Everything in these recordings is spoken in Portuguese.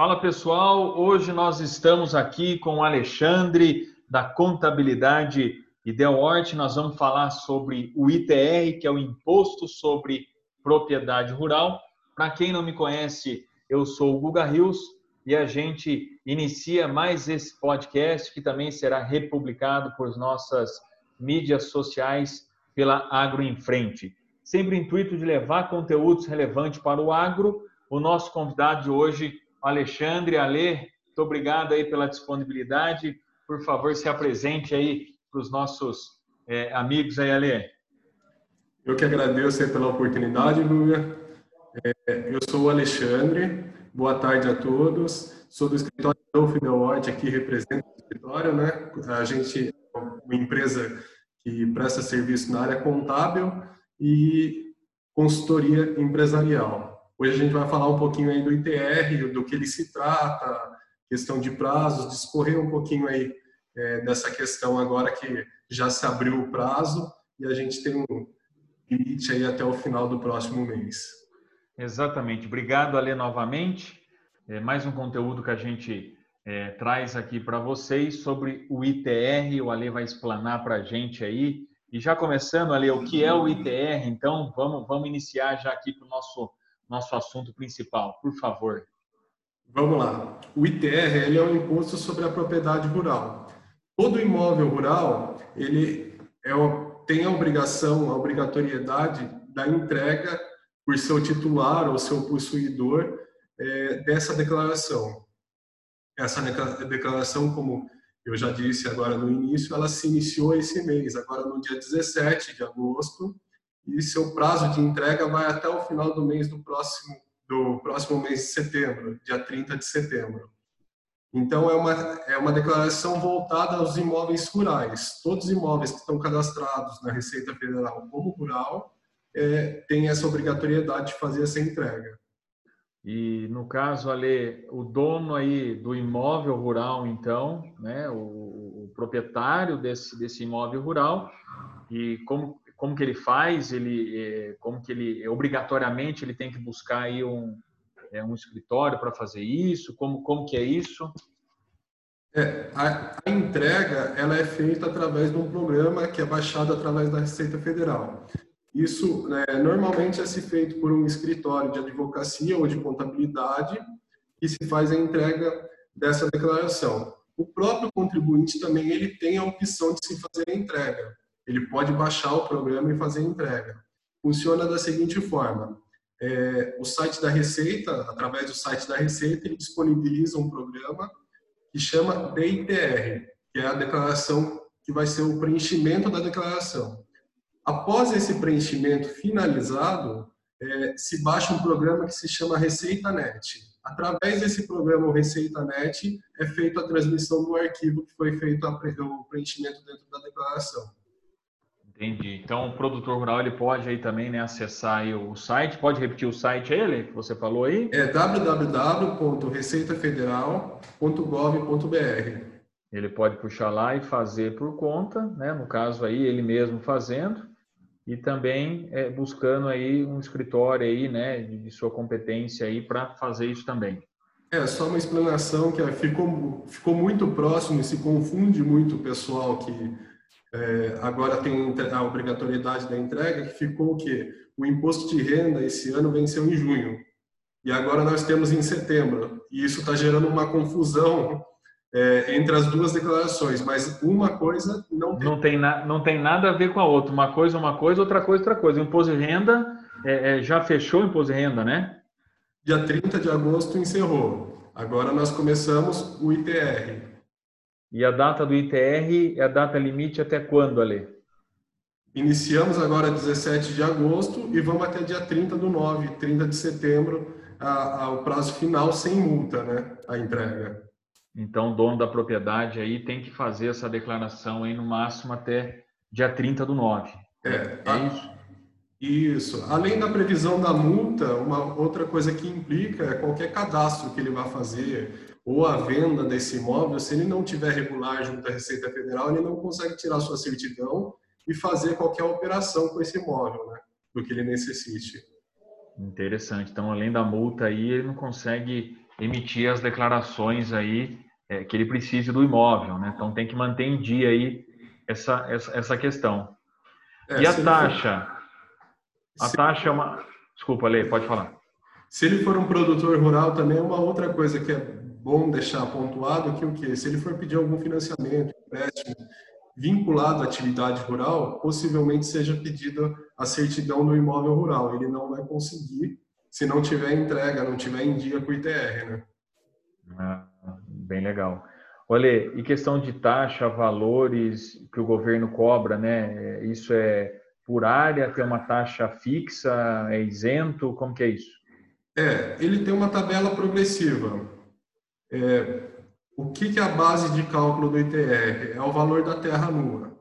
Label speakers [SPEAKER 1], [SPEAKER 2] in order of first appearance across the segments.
[SPEAKER 1] Fala pessoal, hoje nós estamos aqui com o Alexandre da Contabilidade Delort. Nós vamos falar sobre o ITR, que é o Imposto sobre Propriedade Rural. Para quem não me conhece, eu sou o Guga Rios e a gente inicia mais esse podcast que também será republicado por nossas mídias sociais pela Agro em Frente. Sempre o intuito de levar conteúdos relevantes para o agro. O nosso convidado de hoje Alexandre, Alê, muito obrigado aí pela disponibilidade. Por favor, se apresente aí para os nossos é, amigos aí, Alê.
[SPEAKER 2] Eu que agradeço pela oportunidade, Luia. É, eu sou o Alexandre, boa tarde a todos. Sou do escritório Dolph Deloitte, aqui represento o escritório, né? A gente é uma empresa que presta serviço na área contábil e consultoria empresarial. Hoje a gente vai falar um pouquinho aí do ITR, do que ele se trata, questão de prazos, discorrer um pouquinho aí é, dessa questão agora que já se abriu o prazo e a gente tem um limite aí até o final do próximo mês.
[SPEAKER 1] Exatamente. Obrigado, Ale, novamente. É mais um conteúdo que a gente é, traz aqui para vocês sobre o ITR. O Ale vai explanar para a gente aí. E já começando, Ale, o que é o ITR? Então, vamos, vamos iniciar já aqui para o nosso nosso assunto principal, por favor.
[SPEAKER 2] Vamos lá. O ITR ele é um imposto sobre a propriedade rural. Todo imóvel rural ele é, tem a obrigação, a obrigatoriedade da entrega por seu titular ou seu possuidor é, dessa declaração. Essa declaração, como eu já disse agora no início, ela se iniciou esse mês, agora no dia 17 de agosto, e seu prazo de entrega vai até o final do mês do próximo do próximo mês de setembro, dia 30 de setembro. Então é uma é uma declaração voltada aos imóveis rurais. Todos os imóveis que estão cadastrados na Receita Federal como rural é, têm essa obrigatoriedade de fazer essa entrega.
[SPEAKER 1] E no caso ali, o dono aí do imóvel rural, então, né, o, o proprietário desse desse imóvel rural, e como como que ele faz, ele, é, como que ele obrigatoriamente ele tem que buscar aí um, é, um escritório para fazer isso, como, como que é isso?
[SPEAKER 2] É, a, a, entrega ela é feita através de um programa que é baixado através da Receita Federal. Isso né, normalmente é se feito por um escritório de advocacia ou de contabilidade e se faz a entrega dessa declaração. O próprio contribuinte também ele tem a opção de se fazer a entrega ele pode baixar o programa e fazer a entrega. Funciona da seguinte forma: é, o site da Receita, através do site da Receita, ele disponibiliza um programa que chama DITR, que é a declaração que vai ser o preenchimento da declaração. Após esse preenchimento finalizado, é, se baixa um programa que se chama Receita Net. Através desse programa, o Receita Net, é feita a transmissão do arquivo que foi feito o preenchimento dentro da declaração.
[SPEAKER 1] Entendi. Então, o produtor rural ele pode aí também né, acessar aí o site. Pode repetir o site ele que você falou aí?
[SPEAKER 2] É www.receitafederal.gov.br.
[SPEAKER 1] Ele pode puxar lá e fazer por conta, né? No caso aí ele mesmo fazendo e também é, buscando aí um escritório aí, né, de, sua competência aí para fazer isso também.
[SPEAKER 2] É só uma explanação que ficou ficou muito próximo e se confunde muito o pessoal que é, agora tem a obrigatoriedade da entrega, que ficou o quê? O imposto de renda esse ano venceu em junho. E agora nós temos em setembro. E isso está gerando uma confusão é, entre as duas declarações. Mas uma coisa não
[SPEAKER 1] tem... Não tem, na, não tem nada a ver com a outra. Uma coisa uma coisa, outra coisa outra coisa. O imposto de renda é, é já fechou o imposto de renda, né?
[SPEAKER 2] Dia 30 de agosto encerrou. Agora nós começamos o ITR.
[SPEAKER 1] E a data do ITR é a data limite até quando, Ale?
[SPEAKER 2] Iniciamos agora 17 de agosto e vamos até dia 30 do 9, 30 de setembro, ao prazo final sem multa, né? A entrega.
[SPEAKER 1] Então, o dono da propriedade aí tem que fazer essa declaração aí no máximo até dia 30 do 9.
[SPEAKER 2] É, é isso? Isso. Além da previsão da multa, uma outra coisa que implica é qualquer cadastro que ele vai fazer, ou a venda desse imóvel, se ele não tiver regular junto à Receita Federal, ele não consegue tirar sua certidão e fazer qualquer operação com esse imóvel, né, do que ele necessite.
[SPEAKER 1] Interessante. Então, além da multa aí, ele não consegue emitir as declarações aí é, que ele precise do imóvel, né? Então tem que manter em dia aí essa, essa, essa questão. É, e a taxa? For... A se... taxa é uma. Desculpa, Lê, pode falar.
[SPEAKER 2] Se ele for um produtor rural, também é uma outra coisa que é bom deixar pontuado que o que se ele for pedir algum financiamento, empréstimo vinculado à atividade rural, possivelmente seja pedido a certidão do imóvel rural. Ele não vai conseguir se não tiver entrega, não tiver em dia com o ITR, né?
[SPEAKER 1] Ah, bem legal. Olha, e questão de taxa, valores que o governo cobra, né? Isso é por área, tem uma taxa fixa, é isento, como que é isso?
[SPEAKER 2] É, ele tem uma tabela progressiva. É, o que, que é a base de cálculo do ITR? É o valor da terra nua.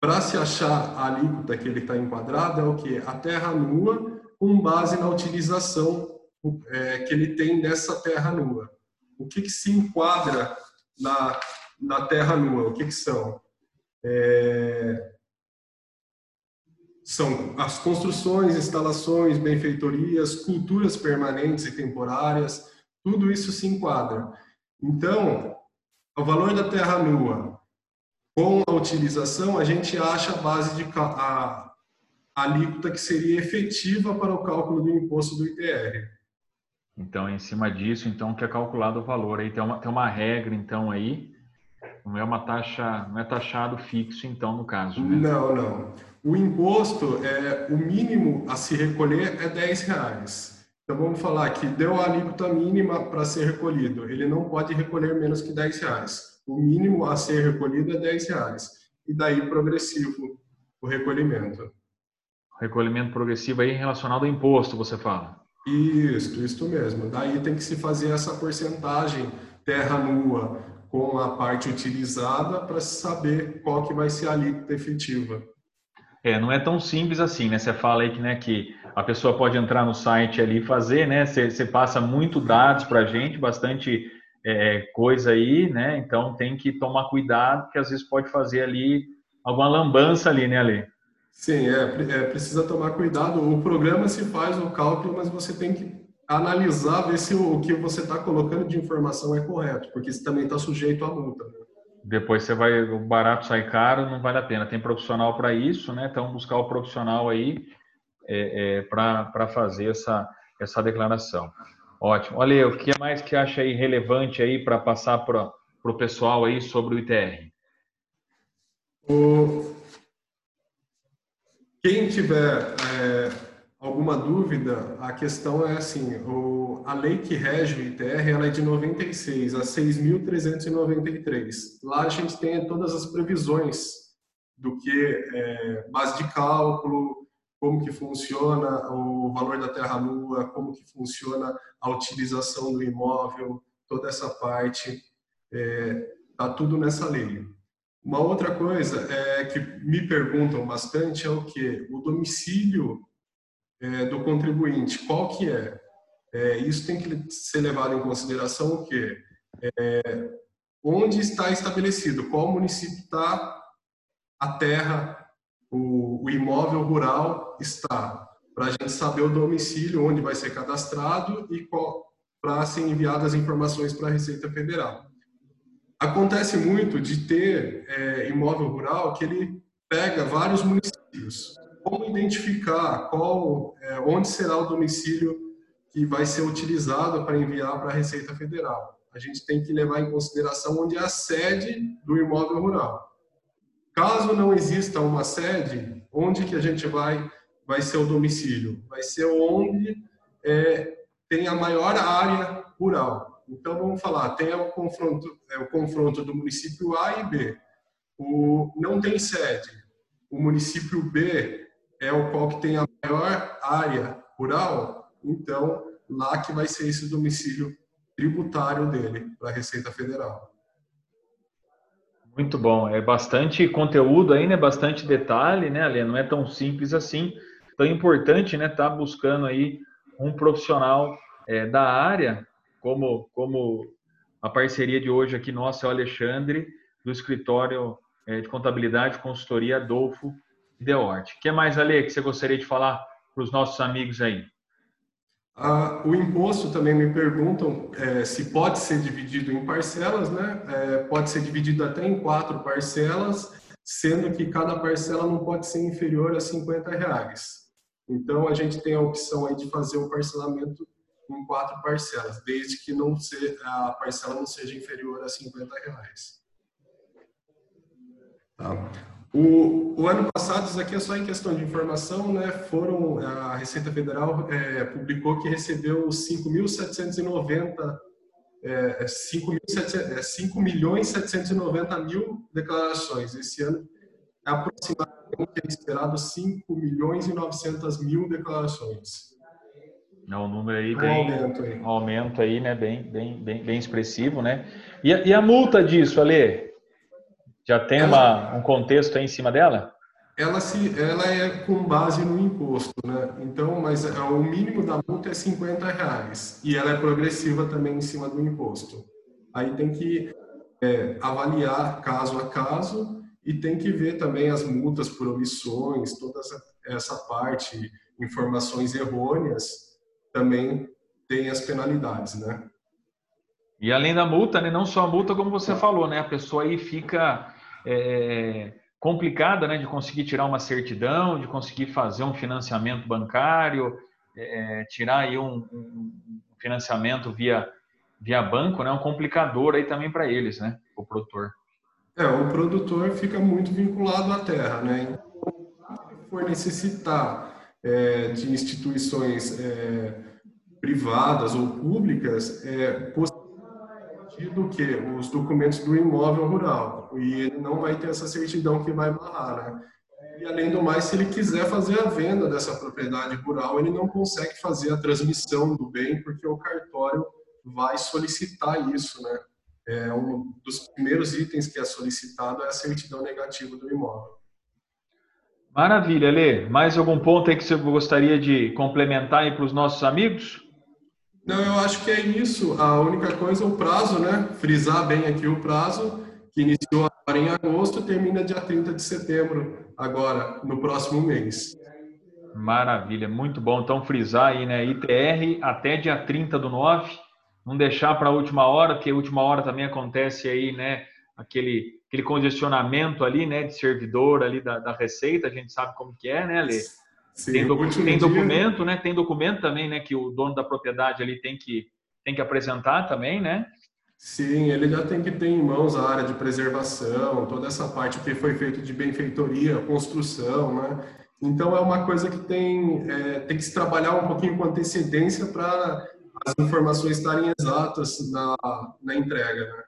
[SPEAKER 2] Para se achar a alíquota que ele está enquadrado, é o que? A terra nua com base na utilização é, que ele tem nessa terra nua. O que, que se enquadra na, na terra nua? O que, que são? É, são as construções, instalações, benfeitorias, culturas permanentes e temporárias, tudo isso se enquadra. Então, o valor da terra nua com a utilização, a gente acha a base de a, a alíquota que seria efetiva para o cálculo do imposto do ITR.
[SPEAKER 1] Então, em cima disso, então que é calculado o valor aí tem uma tem uma regra então aí, não é uma taxa, não é taxado fixo então no caso, né?
[SPEAKER 2] Não, não. O imposto é o mínimo a se recolher é 10 reais. Então vamos falar que deu a alíquota mínima para ser recolhido, ele não pode recolher menos que 10 reais. O mínimo a ser recolhido é 10 reais. E daí progressivo o recolhimento.
[SPEAKER 1] Recolhimento progressivo aí relacionado ao imposto, você fala?
[SPEAKER 2] Isso, isso mesmo. Daí tem que se fazer essa porcentagem terra nua com a parte utilizada para saber qual que vai ser a alíquota efetiva.
[SPEAKER 1] É, não é tão simples assim, né? Você fala aí que, né, que a pessoa pode entrar no site ali e fazer, né? Você, você passa muito dados para a gente, bastante é, coisa aí, né? Então tem que tomar cuidado, que às vezes pode fazer ali alguma lambança ali, né, Ali?
[SPEAKER 2] Sim, é, é, precisa tomar cuidado. O programa se faz o cálculo, mas você tem que analisar, ver se o, o que você está colocando de informação é correto, porque você também está sujeito à multa. Né?
[SPEAKER 1] Depois você vai, o barato sai caro, não vale a pena. Tem profissional para isso, né? Então buscar o profissional aí é, é, para fazer essa, essa declaração. Ótimo. Olha, o que mais que acha aí relevante aí para passar para o pessoal aí sobre o ITR?
[SPEAKER 2] O, quem tiver é, alguma dúvida, a questão é assim, o, a lei que rege o ITR ela é de 96 a 6.393. Lá a gente tem todas as previsões do que é, base de cálculo, como que funciona o valor da terra nua, como que funciona a utilização do imóvel, toda essa parte, é, tá tudo nessa lei. Uma outra coisa é que me perguntam bastante é o que o domicílio é, do contribuinte, qual que é? é? Isso tem que ser levado em consideração o que é, onde está estabelecido, qual município está a terra, o, o imóvel rural está, para a gente saber o domicílio onde vai ser cadastrado e para ser enviadas as informações para a Receita Federal. Acontece muito de ter é, imóvel rural que ele pega vários municípios. Como identificar qual, é, onde será o domicílio que vai ser utilizado para enviar para a Receita Federal? A gente tem que levar em consideração onde é a sede do imóvel rural. Caso não exista uma sede, onde que a gente vai vai ser o domicílio? Vai ser onde é, tem a maior área rural. Então, vamos falar, tem o confronto, é, o confronto do município A e B. O, não tem sede. O município B é o qual que tem a maior área rural, então lá que vai ser esse domicílio tributário dele para a Receita Federal.
[SPEAKER 1] Muito bom, é bastante conteúdo aí, né? Bastante detalhe, né, Alê? Não é tão simples assim. É importante, né? Estar tá buscando aí um profissional é, da área como, como a parceria de hoje aqui nossa é o Alexandre, do escritório é, de contabilidade consultoria Adolfo Deorte. O que mais, Ale, que você gostaria de falar para os nossos amigos aí?
[SPEAKER 2] Ah, o imposto também me perguntam é, se pode ser dividido em parcelas, né? É, pode ser dividido até em quatro parcelas, sendo que cada parcela não pode ser inferior a 50 reais. Então a gente tem a opção aí de fazer o parcelamento em quatro parcelas, desde que não se, a parcela não seja inferior a 50 reais. Tá. O, o, ano passado, isso aqui é só em questão de informação, né? Foram a Receita Federal é, publicou que recebeu 5.790 é, 5, é, 5 milhões 790 mil declarações. Esse ano é aproximadamente é esperado 5 milhões e 900 mil declarações.
[SPEAKER 1] É um número aí bem um aumento aí, um aumento aí né? Bem, bem, bem, bem expressivo, né? E a, e a multa disso, Ale? Já tem ela, uma, um contexto aí em cima dela?
[SPEAKER 2] Ela, se, ela é com base no imposto, né? Então, mas é, o mínimo da multa é 50 reais e ela é progressiva também em cima do imposto. Aí tem que é, avaliar caso a caso e tem que ver também as multas por omissões, toda essa, essa parte, informações errôneas, também tem as penalidades, né?
[SPEAKER 1] E além da multa, né, não só a multa, como você falou, né, a pessoa aí fica é, complicada né, de conseguir tirar uma certidão, de conseguir fazer um financiamento bancário, é, tirar aí um, um, financiamento via, via banco, né, um complicador aí também para eles, né, o produtor.
[SPEAKER 2] É, o produtor fica muito vinculado à terra, né? Então, for necessitar é, de instituições é, privadas ou públicas, é, do que os documentos do imóvel rural e ele não vai ter essa certidão que vai barrar, né? E além do mais, se ele quiser fazer a venda dessa propriedade rural, ele não consegue fazer a transmissão do bem porque o cartório vai solicitar isso, né? É um dos primeiros itens que é solicitado é a certidão negativa do imóvel.
[SPEAKER 1] Maravilha, Lê. Mais algum ponto aí que você gostaria de complementar para os nossos amigos?
[SPEAKER 2] Não, eu acho que é isso. A única coisa é o prazo, né? Frisar bem aqui o prazo, que iniciou agora em agosto termina dia 30 de setembro, agora, no próximo mês.
[SPEAKER 1] Maravilha, muito bom. Então, frisar aí, né? ITR até dia 30 do 9. Não deixar para a última hora, porque a última hora também acontece aí, né? Aquele, aquele congestionamento ali, né? De servidor ali da, da Receita, a gente sabe como que é, né, Lê? Sim, tem, docu tem documento, né? Tem documento também, né? Que o dono da propriedade ali tem que, tem que apresentar também, né?
[SPEAKER 2] Sim, ele já tem que ter em mãos a área de preservação, toda essa parte que foi feito de benfeitoria, construção, né? Então é uma coisa que tem, é, tem que se trabalhar um pouquinho com antecedência para as informações estarem exatas na, na entrega, né?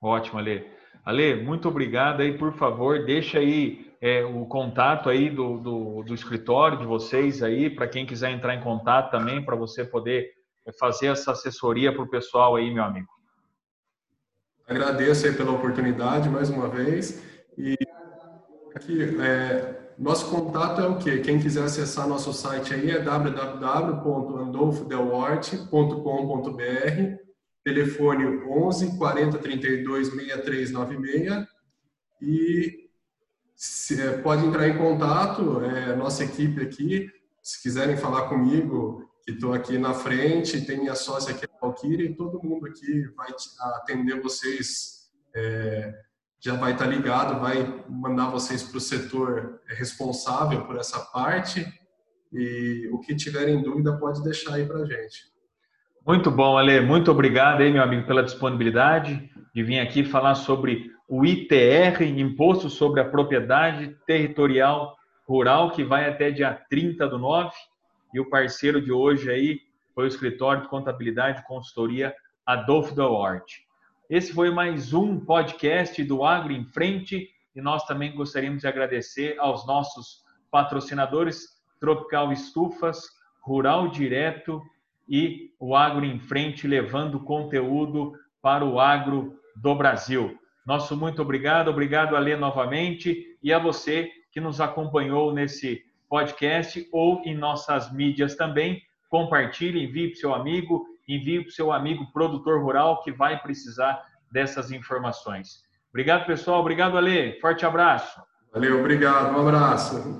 [SPEAKER 1] Ótimo, Ale. Ale, muito obrigado aí, por favor, deixa aí é, o contato aí do, do, do, escritório de vocês aí, para quem quiser entrar em contato também, para você poder fazer essa assessoria para o pessoal aí, meu amigo.
[SPEAKER 2] Agradeço aí pela oportunidade mais uma vez. E aqui, é, nosso contato é o quê? Quem quiser acessar nosso site aí é www.andolfodelwart.com.br, telefone 11 40 32 6396 e se, é, pode entrar em contato, é, nossa equipe aqui, se quiserem falar comigo, que estou aqui na frente, tem minha sócia aqui, a Valkyrie, e todo mundo aqui vai atender vocês, é, já vai estar tá ligado, vai mandar vocês para o setor responsável por essa parte, e o que tiverem dúvida pode deixar aí para a gente.
[SPEAKER 1] Muito bom, Ale. Muito obrigado aí, meu amigo, pela disponibilidade de vir aqui falar sobre o ITR, Imposto sobre a Propriedade Territorial Rural, que vai até dia 30 do 9. E o parceiro de hoje aí foi o Escritório de Contabilidade e Consultoria Adolfo Delort. Esse foi mais um podcast do Agro em Frente e nós também gostaríamos de agradecer aos nossos patrocinadores Tropical Estufas, Rural Direto e o Agro em Frente, levando conteúdo para o agro do Brasil. Nosso muito obrigado, obrigado a Lê novamente e a você que nos acompanhou nesse podcast ou em nossas mídias também. Compartilhe, envie para o seu amigo, envie para o seu amigo produtor rural que vai precisar dessas informações. Obrigado, pessoal. Obrigado, Ale. Forte abraço.
[SPEAKER 2] Valeu, obrigado. Um abraço.